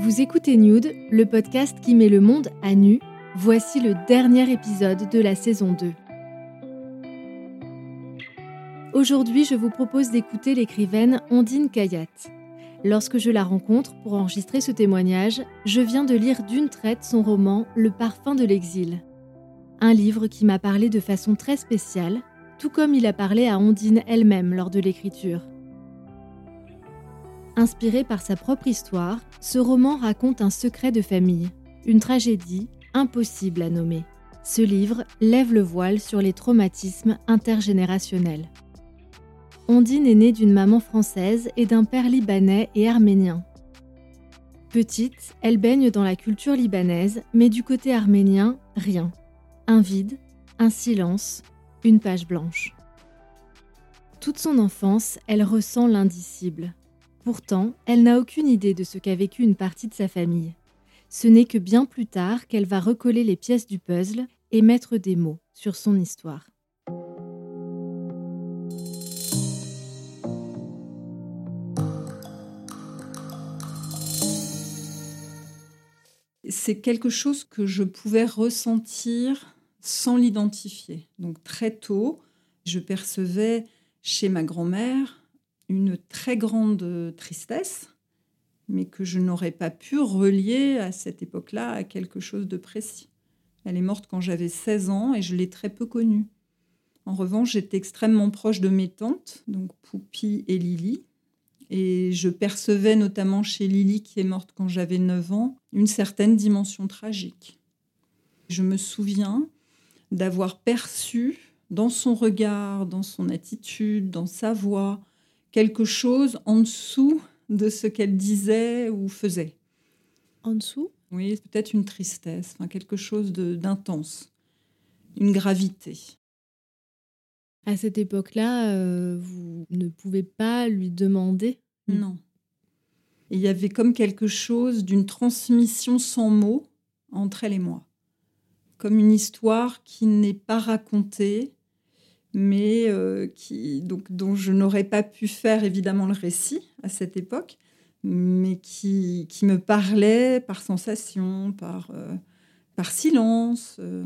Vous écoutez Nude, le podcast qui met le monde à nu. Voici le dernier épisode de la saison 2. Aujourd'hui, je vous propose d'écouter l'écrivaine Ondine Kayat. Lorsque je la rencontre pour enregistrer ce témoignage, je viens de lire d'une traite son roman Le parfum de l'exil. Un livre qui m'a parlé de façon très spéciale, tout comme il a parlé à Ondine elle-même lors de l'écriture. Inspiré par sa propre histoire, ce roman raconte un secret de famille, une tragédie impossible à nommer. Ce livre lève le voile sur les traumatismes intergénérationnels. Ondine est née d'une maman française et d'un père libanais et arménien. Petite, elle baigne dans la culture libanaise, mais du côté arménien, rien. Un vide, un silence, une page blanche. Toute son enfance, elle ressent l'indicible. Pourtant, elle n'a aucune idée de ce qu'a vécu une partie de sa famille. Ce n'est que bien plus tard qu'elle va recoller les pièces du puzzle et mettre des mots sur son histoire. C'est quelque chose que je pouvais ressentir sans l'identifier. Donc très tôt, je percevais chez ma grand-mère une très grande tristesse, mais que je n'aurais pas pu relier à cette époque-là à quelque chose de précis. Elle est morte quand j'avais 16 ans et je l'ai très peu connue. En revanche, j'étais extrêmement proche de mes tantes, donc Poupie et Lily, et je percevais notamment chez Lily, qui est morte quand j'avais 9 ans, une certaine dimension tragique. Je me souviens d'avoir perçu dans son regard, dans son attitude, dans sa voix, quelque chose en dessous de ce qu'elle disait ou faisait. En dessous? Oui, peut-être une tristesse, enfin quelque chose d'intense, une gravité. À cette époque-là, euh, vous ne pouvez pas lui demander? Non. Il y avait comme quelque chose d'une transmission sans mots entre elle et moi. Comme une histoire qui n'est pas racontée, mais euh, qui, donc, dont je n'aurais pas pu faire évidemment le récit à cette époque, mais qui, qui me parlait par sensation, par, euh, par silence, euh,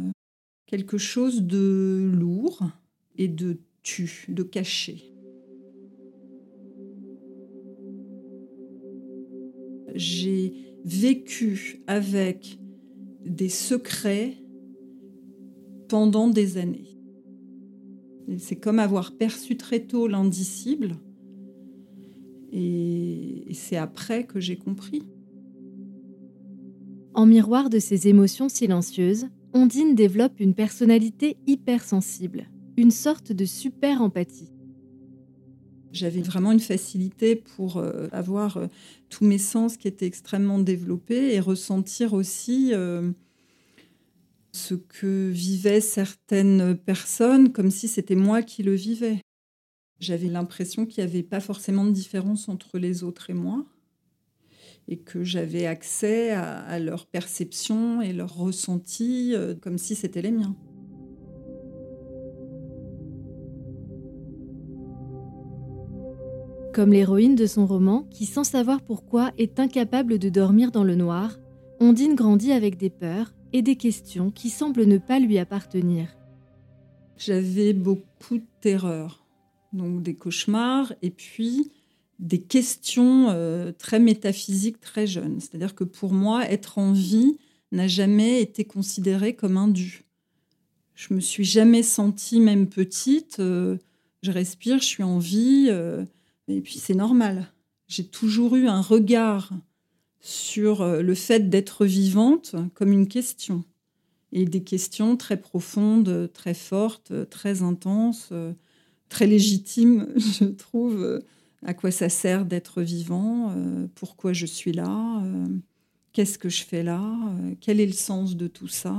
quelque chose de lourd et de tu, de caché. J'ai vécu avec des secrets pendant des années. C'est comme avoir perçu très tôt l'indicible. Et c'est après que j'ai compris. En miroir de ces émotions silencieuses, Ondine développe une personnalité hypersensible, une sorte de super empathie. J'avais vraiment une facilité pour euh, avoir euh, tous mes sens qui étaient extrêmement développés et ressentir aussi euh, ce que vivaient certaines personnes comme si c'était moi qui le vivais. J'avais l'impression qu'il n'y avait pas forcément de différence entre les autres et moi et que j'avais accès à, à leur perception et leur ressenti comme si c'était les miens. Comme l'héroïne de son roman, qui sans savoir pourquoi est incapable de dormir dans le noir, Ondine grandit avec des peurs et des questions qui semblent ne pas lui appartenir. J'avais beaucoup de terreur, donc des cauchemars et puis des questions euh, très métaphysiques très jeunes. C'est-à-dire que pour moi, être en vie n'a jamais été considéré comme un dû. Je me suis jamais sentie, même petite, euh, je respire, je suis en vie. Euh, et puis c'est normal. J'ai toujours eu un regard sur euh, le fait d'être vivante comme une question. Et des questions très profondes, très fortes, très intenses, très légitime, je trouve, à quoi ça sert d'être vivant, pourquoi je suis là, qu'est-ce que je fais là, quel est le sens de tout ça.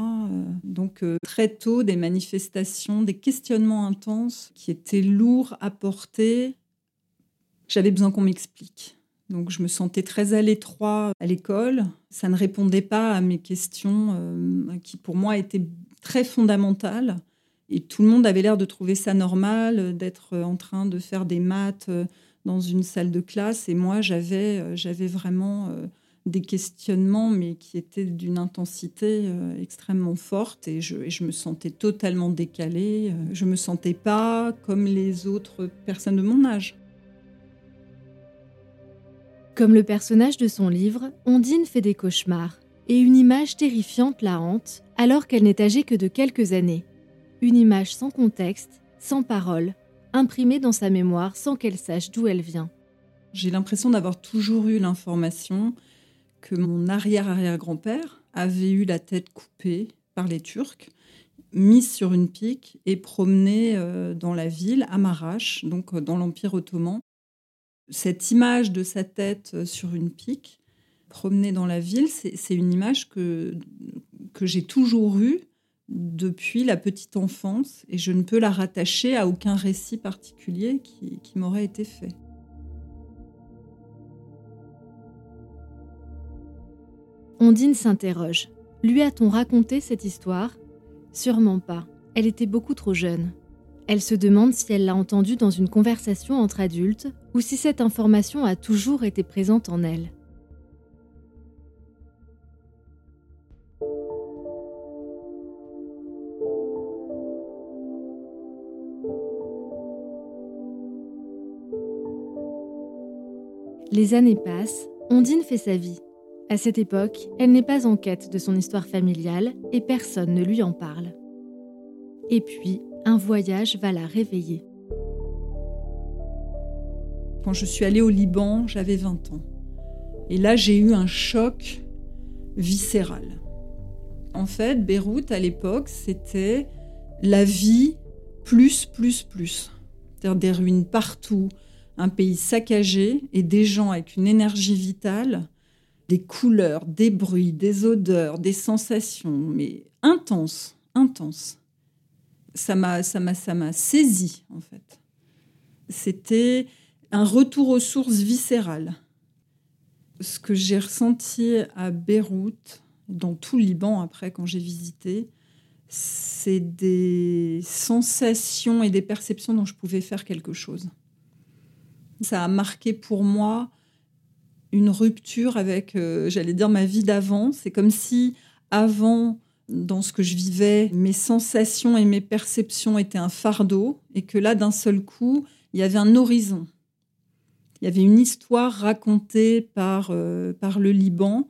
Donc très tôt, des manifestations, des questionnements intenses qui étaient lourds à porter. J'avais besoin qu'on m'explique. Donc je me sentais très à l'étroit à l'école. Ça ne répondait pas à mes questions euh, qui pour moi étaient très fondamentales. Et tout le monde avait l'air de trouver ça normal, d'être en train de faire des maths euh, dans une salle de classe. Et moi, j'avais, euh, j'avais vraiment des questionnements, mais qui étaient d'une intensité extrêmement forte. Et je, et je, me sentais totalement décalée. Je me sentais pas comme les autres personnes de mon âge. Comme le personnage de son livre, Ondine fait des cauchemars, et une image terrifiante la hante alors qu'elle n'est âgée que de quelques années. Une image sans contexte, sans parole, imprimée dans sa mémoire sans qu'elle sache d'où elle vient. J'ai l'impression d'avoir toujours eu l'information que mon arrière-arrière-grand-père avait eu la tête coupée par les Turcs, mise sur une pique et promenée euh, dans la ville, à Marache, donc euh, dans l'Empire ottoman cette image de sa tête euh, sur une pique, promenée dans la ville, c'est une image que, que j'ai toujours eue depuis la petite enfance et je ne peux la rattacher à aucun récit particulier qui, qui m'aurait été fait. Ondine s'interroge. Lui a-t-on raconté cette histoire? Sûrement pas. Elle était beaucoup trop jeune. Elle se demande si elle l'a entendue dans une conversation entre adultes ou si cette information a toujours été présente en elle. Les années passent, Ondine fait sa vie. À cette époque, elle n'est pas en quête de son histoire familiale et personne ne lui en parle. Et puis, un voyage va la réveiller. Quand je suis allée au Liban, j'avais 20 ans. Et là, j'ai eu un choc viscéral. En fait, Beyrouth, à l'époque, c'était la vie plus, plus, plus. C'est-à-dire des ruines partout, un pays saccagé et des gens avec une énergie vitale, des couleurs, des bruits, des odeurs, des sensations, mais intenses, intenses ça m'a, ça m'a, ça m'a saisi en fait. C'était un retour aux sources viscérales. Ce que j'ai ressenti à Beyrouth, dans tout le Liban après quand j'ai visité, c'est des sensations et des perceptions dont je pouvais faire quelque chose. Ça a marqué pour moi une rupture avec, euh, j'allais dire, ma vie d'avant. C'est comme si avant, dans ce que je vivais, mes sensations et mes perceptions étaient un fardeau, et que là, d'un seul coup, il y avait un horizon. Il y avait une histoire racontée par, euh, par le Liban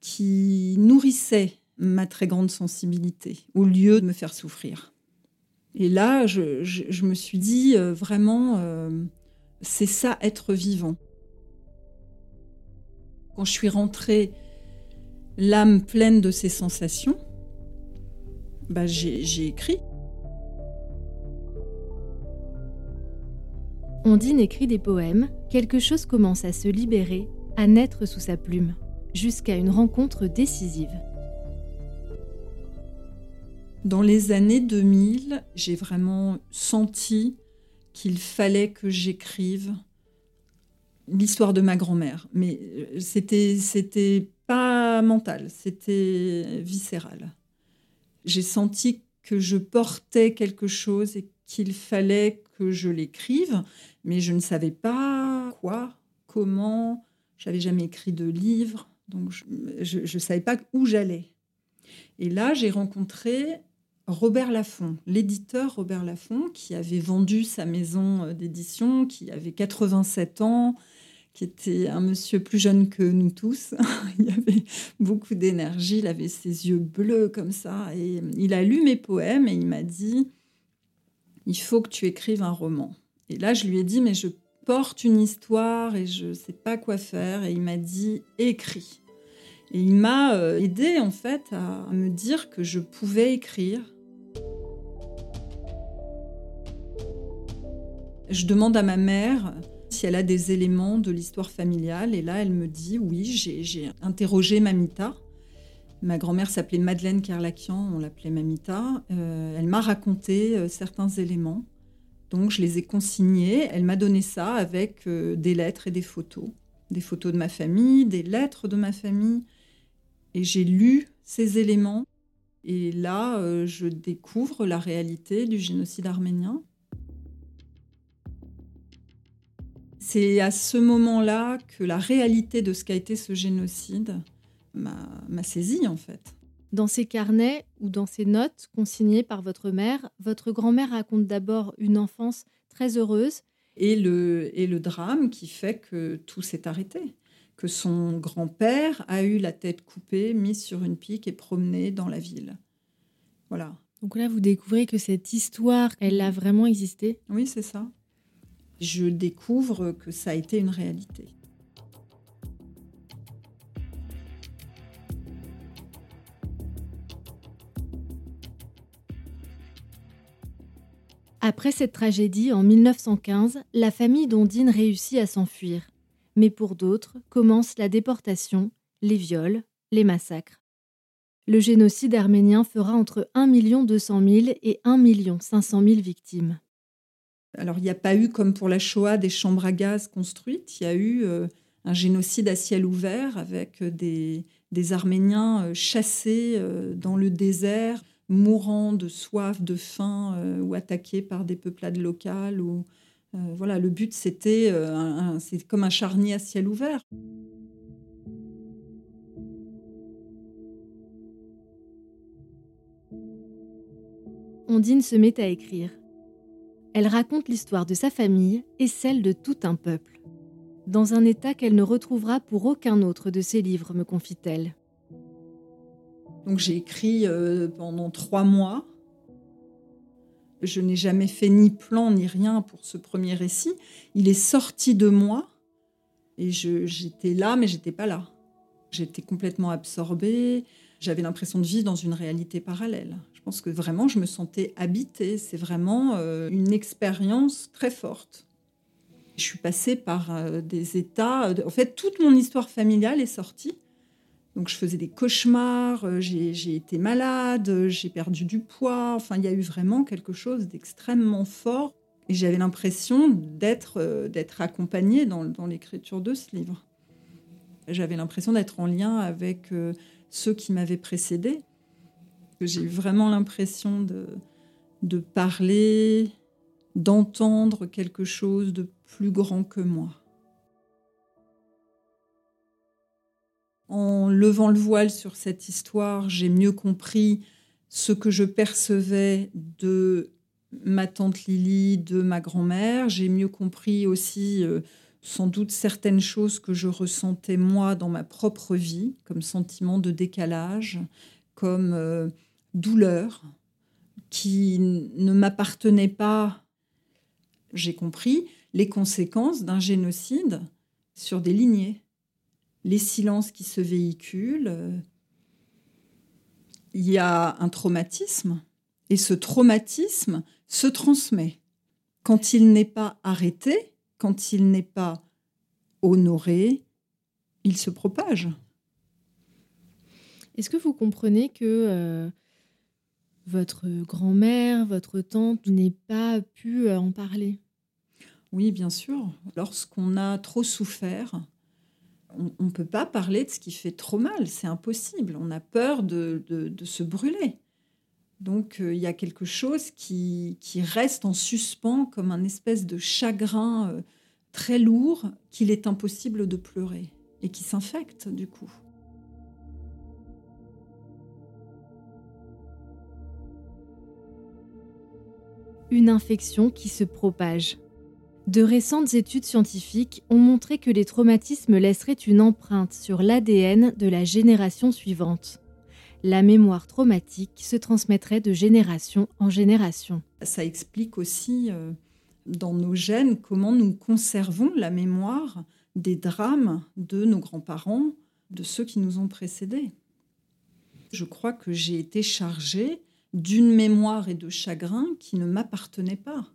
qui nourrissait ma très grande sensibilité, au lieu de me faire souffrir. Et là, je, me suis dit, euh, vraiment, euh, c'est ça être vivant. Quand je suis rentrée, l'âme pleine de ces sensations, bah, j'ai écrit. Ondine écrit des poèmes, quelque chose commence à se libérer, à naître sous sa plume, jusqu'à une rencontre décisive. Dans les années 2000, j'ai vraiment senti qu'il fallait que j'écrive l'histoire de ma grand-mère. Mais euh, c'était, c'était pas mental, c'était viscéral j'ai senti que je portais quelque chose et qu'il fallait que je l'écrive, mais je ne savais pas quoi, comment. J'avais jamais écrit de livre, donc je ne savais pas où j'allais. Et là, j'ai rencontré Robert Laffont, l'éditeur Robert Laffont, qui avait vendu sa maison euh, d'édition, qui avait 87 ans, qui était un monsieur plus jeune que nous tous. il avait beaucoup d'énergie, il avait ses yeux bleus comme ça. Et il a lu mes poèmes et il m'a dit, il faut que tu écrives un roman. Et là, je lui ai dit, mais je porte une histoire et je ne sais pas quoi faire. Et il m'a dit, écris. Et il m'a euh, aidé en fait à me dire que je pouvais écrire Je demande à ma mère elle a des éléments de l'histoire familiale. Et là, elle me dit oui, j'ai interrogé Mamita. Ma grand-mère s'appelait Madeleine Kerlakian, on l'appelait Mamita. Euh, elle m'a raconté euh, certains éléments. Donc je les ai consignés. Elle m'a donné ça avec euh, des lettres et des photos. Des photos de ma famille, des lettres de ma famille. Et j'ai lu ces éléments. Et là, je découvre la réalité du génocide arménien. C'est à ce moment-là que la réalité de ce qu'a été ce génocide m'a saisi en fait. Dans ces carnets ou dans ces notes consignées par votre mère, votre grand-mère raconte d'abord une enfance très heureuse. Et le, et le drame qui fait que tout s'est arrêté. Que son grand-père a eu la tête coupée, mise sur une pique et promenée dans la ville. Voilà. Donc là, vous découvrez que cette histoire, elle a vraiment existé Oui, c'est ça je découvre que ça a été une réalité. Après cette tragédie, en 1915, la famille d'Ondine réussit à s'enfuir. Mais pour d'autres, commence la déportation, les viols, les massacres. Le génocide arménien fera entre 1 200 000 et 1 500 000 victimes. Alors, il n'y a pas eu, comme pour la Shoah, des chambres à gaz construites. Il y a eu euh, un génocide à ciel ouvert avec euh, des, Arméniens euh, chassés dans le désert, mourant de soif, de faim ou attaqués par des peuplades locales. Ou, voilà, le but, c'était c'est comme un charnier à ciel ouvert. Ondine se met à écrire elle raconte l'histoire de sa famille et celle de tout un peuple. Dans un état qu'elle ne retrouvera pour aucun autre de ses livres, me confie-t-elle. Donc j'ai écrit euh, pendant trois mois. Je n'ai jamais fait ni plan ni rien pour ce premier récit. Il est sorti de moi et j'étais là, mais j'étais pas là. J'étais complètement absorbée. J'avais l'impression de vivre dans une réalité parallèle. Pense que vraiment, je me sentais habitée. C'est vraiment euh, une expérience très forte. Je suis passée par euh, des états. En fait, toute mon histoire familiale est sortie. Donc, je faisais des cauchemars, euh, j'ai été malade, j'ai perdu du poids. Enfin, il y a eu vraiment quelque chose d'extrêmement fort. Et j'avais l'impression d'être d'être accompagnée dans, dans l'écriture de ce livre. J'avais l'impression d'être en lien avec ceux qui m'avaient précédé. J'ai vraiment l'impression de, parler, d'entendre quelque chose de plus grand que moi. En levant le voile sur cette histoire, j'ai mieux compris ce que je percevais de ma tante Lily, de ma grand-mère. J'ai mieux compris aussi euh, sans doute certaines choses que je ressentais moi dans ma propre vie, comme sentiment de décalage, comme euh, douleur qui ne m'appartenait pas, j'ai compris, les conséquences d'un génocide sur des lignées, les silences qui se véhiculent. Il y a un traumatisme et ce traumatisme se transmet. Quand il n'est pas arrêté, quand il n'est pas honoré, il se propage. Est-ce que vous comprenez que euh, votre grand-mère, votre tante n'ait pas pu euh, en parler? Oui, bien sûr. Lorsqu'on a trop souffert, on ne peut pas parler de ce qui fait trop mal. C'est impossible. On a peur de, se brûler. Donc euh, il y a quelque chose qui, reste en suspens comme un espèce de chagrin très lourd qu'il est impossible de pleurer et qui s'infecte du coup. Une infection qui se propage. De récentes études scientifiques ont montré que les traumatismes laisseraient une empreinte sur l'ADN de la génération suivante. La mémoire traumatique se transmettrait de génération en génération. Ça explique aussi euh, dans nos gènes comment nous conservons la mémoire des drames de nos grands-parents, de ceux qui nous ont précédés. Je crois que j'ai été chargée d'une mémoire et de chagrin qui ne m'appartenait pas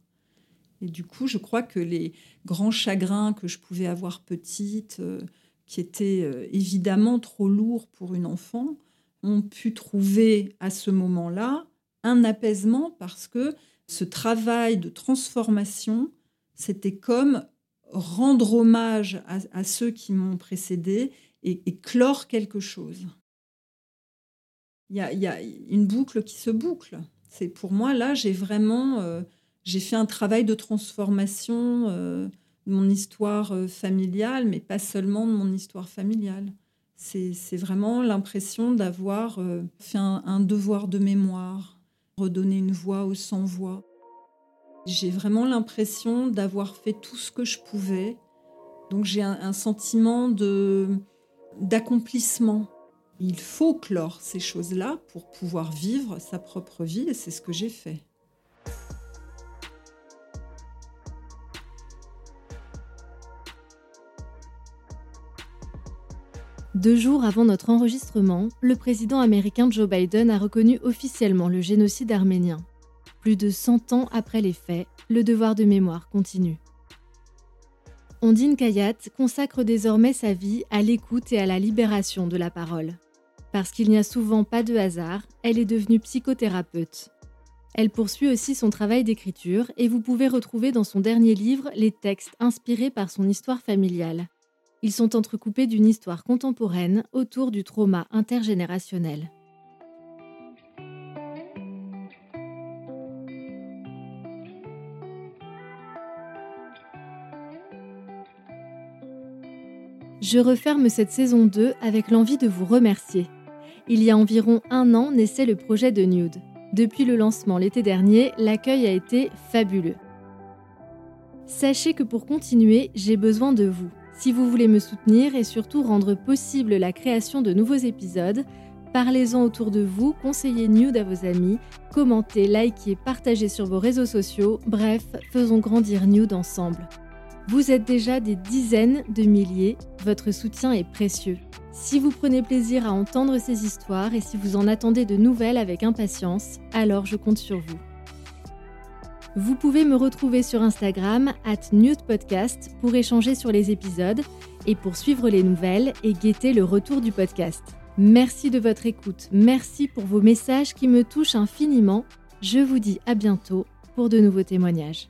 Et du coup, je crois que les grands chagrins que je pouvais avoir petite, euh, qui étaient euh, évidemment trop lourds pour une enfant, ont pu trouver à ce moment-là un apaisement parce que ce travail de transformation, c'était comme rendre hommage à, ceux qui m'ont précédé et, clore quelque chose. Il y, a, une boucle qui se boucle. C'est pour moi là, j'ai vraiment, euh, j'ai fait un travail de transformation euh, de mon histoire euh, familiale, mais pas seulement de mon histoire familiale. C'est vraiment l'impression d'avoir fait un devoir de mémoire, redonner une voix aux sans-voix. J'ai vraiment l'impression d'avoir fait tout ce que je pouvais. Donc j'ai un, sentiment d'accomplissement. Il faut clore ces choses-là pour pouvoir vivre sa propre vie et c'est ce que j'ai fait. Deux jours avant notre enregistrement, le président américain Joe Biden a reconnu officiellement le génocide arménien. Plus de 100 ans après les faits, le devoir de mémoire continue. Ondine Kayat consacre désormais sa vie à l'écoute et à la libération de la parole. Parce qu'il n'y a souvent pas de hasard, elle est devenue psychothérapeute. Elle poursuit aussi son travail d'écriture et vous pouvez retrouver dans son dernier livre les textes inspirés par son histoire familiale. Ils sont entrecoupés d'une histoire contemporaine autour du trauma intergénérationnel. Je referme cette saison 2 avec l'envie de vous remercier. Il y a environ un an naissait le projet de Nude. Depuis le lancement l'été dernier, l'accueil a été fabuleux. Sachez que pour continuer, j'ai besoin de vous. Si vous voulez me soutenir et surtout rendre possible la création de nouveaux épisodes, parlez-en autour de vous, conseillez Nude à vos amis, commentez, likez, partagez sur vos réseaux sociaux, bref, faisons grandir Nude ensemble. Vous êtes déjà des dizaines de milliers, votre soutien est précieux. Si vous prenez plaisir à entendre ces histoires et si vous en attendez de nouvelles avec impatience, alors je compte sur vous. Vous pouvez me retrouver sur Instagram, at Podcast, pour échanger sur les épisodes et pour suivre les nouvelles et guetter le retour du podcast. Merci de votre écoute, merci pour vos messages qui me touchent infiniment. Je vous dis à bientôt pour de nouveaux témoignages.